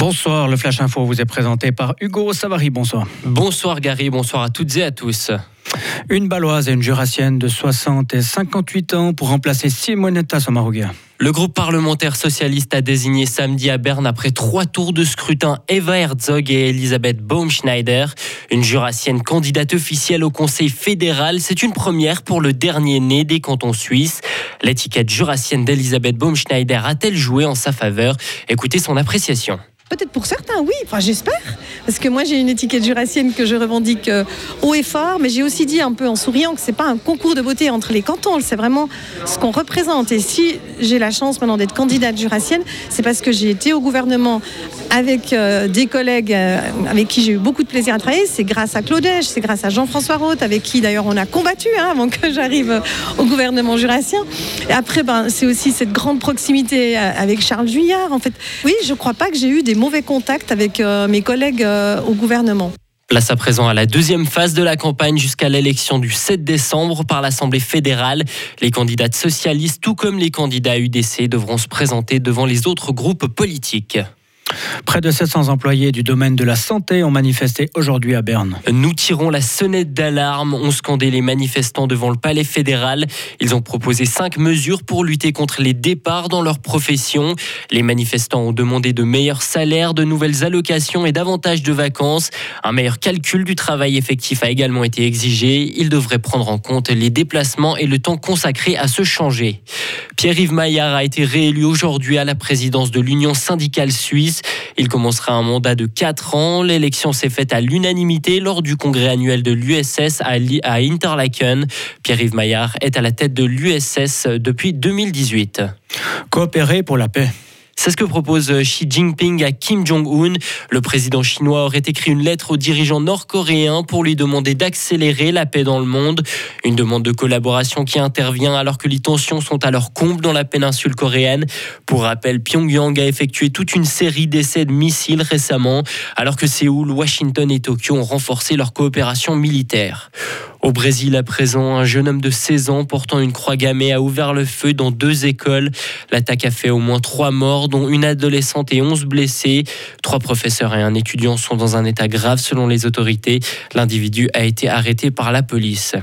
Bonsoir, le Flash Info vous est présenté par Hugo Savary. Bonsoir. Bonsoir Gary, bonsoir à toutes et à tous. Une baloise et une jurassienne de 60 et 58 ans pour remplacer Simonetta Sommaruga. Le groupe parlementaire socialiste a désigné samedi à Berne après trois tours de scrutin Eva Herzog et Elisabeth Baumschneider, une jurassienne candidate officielle au Conseil fédéral. C'est une première pour le dernier né des cantons suisses. L'étiquette jurassienne d'Elisabeth Baumschneider a-t-elle joué en sa faveur? Écoutez son appréciation. Peut-être pour certains, oui, enfin j'espère. Parce que moi j'ai une étiquette jurassienne que je revendique euh, haut et fort, mais j'ai aussi dit un peu en souriant que c'est pas un concours de beauté entre les cantons, c'est vraiment ce qu'on représente. Et si j'ai la chance maintenant d'être candidate jurassienne, c'est parce que j'ai été au gouvernement avec euh, des collègues euh, avec qui j'ai eu beaucoup de plaisir à travailler. C'est grâce à Claudèche, c'est grâce à Jean-François Roth, avec qui d'ailleurs on a combattu hein, avant que j'arrive au gouvernement jurassien. Et après, ben, c'est aussi cette grande proximité avec Charles Juillard. En fait, oui, je crois pas que j'ai eu des mauvais contacts avec mes collègues euh, au gouvernement. Place à présent à la deuxième phase de la campagne jusqu'à l'élection du 7 décembre par l'Assemblée fédérale. Les candidats socialistes, tout comme les candidats UDC, devront se présenter devant les autres groupes politiques. Près de 700 employés du domaine de la santé ont manifesté aujourd'hui à Berne. Nous tirons la sonnette d'alarme, ont scandé les manifestants devant le palais fédéral. Ils ont proposé cinq mesures pour lutter contre les départs dans leur profession. Les manifestants ont demandé de meilleurs salaires, de nouvelles allocations et davantage de vacances. Un meilleur calcul du travail effectif a également été exigé. Ils devraient prendre en compte les déplacements et le temps consacré à se changer. Pierre-Yves Maillard a été réélu aujourd'hui à la présidence de l'Union syndicale suisse. Il commencera un mandat de 4 ans. L'élection s'est faite à l'unanimité lors du congrès annuel de l'USS à Interlaken. Pierre-Yves Maillard est à la tête de l'USS depuis 2018. Coopérer pour la paix. C'est ce que propose euh, Xi Jinping à Kim Jong-un. Le président chinois aurait écrit une lettre aux dirigeants nord-coréens pour lui demander d'accélérer la paix dans le monde. Une demande de collaboration qui intervient alors que les tensions sont à leur comble dans la péninsule coréenne. Pour rappel, Pyongyang a effectué toute une série d'essais de missiles récemment, alors que Séoul, Washington et Tokyo ont renforcé leur coopération militaire. Au Brésil, à présent, un jeune homme de 16 ans portant une croix gammée a ouvert le feu dans deux écoles. L'attaque a fait au moins trois morts, dont une adolescente et 11 blessés. Trois professeurs et un étudiant sont dans un état grave selon les autorités. L'individu a été arrêté par la police.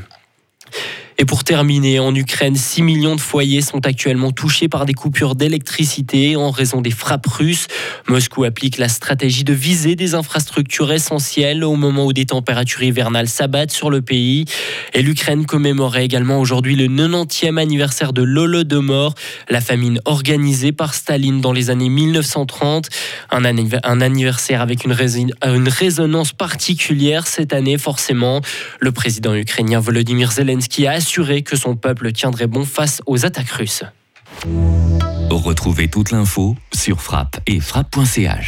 Et pour terminer, en Ukraine, 6 millions de foyers sont actuellement touchés par des coupures d'électricité en raison des frappes russes. Moscou applique la stratégie de viser des infrastructures essentielles au moment où des températures hivernales s'abattent sur le pays. Et l'Ukraine commémorait également aujourd'hui le 90e anniversaire de l'Holodomor, la famine organisée par Staline dans les années 1930. Un, anniversaire avec une, une résonance particulière cette année, forcément. Le président ukrainien Volodymyr Zelensky a assuré que son peuple tiendrait bon face aux attaques russes. Retrouvez toute l'info sur frappe et frappe.ch.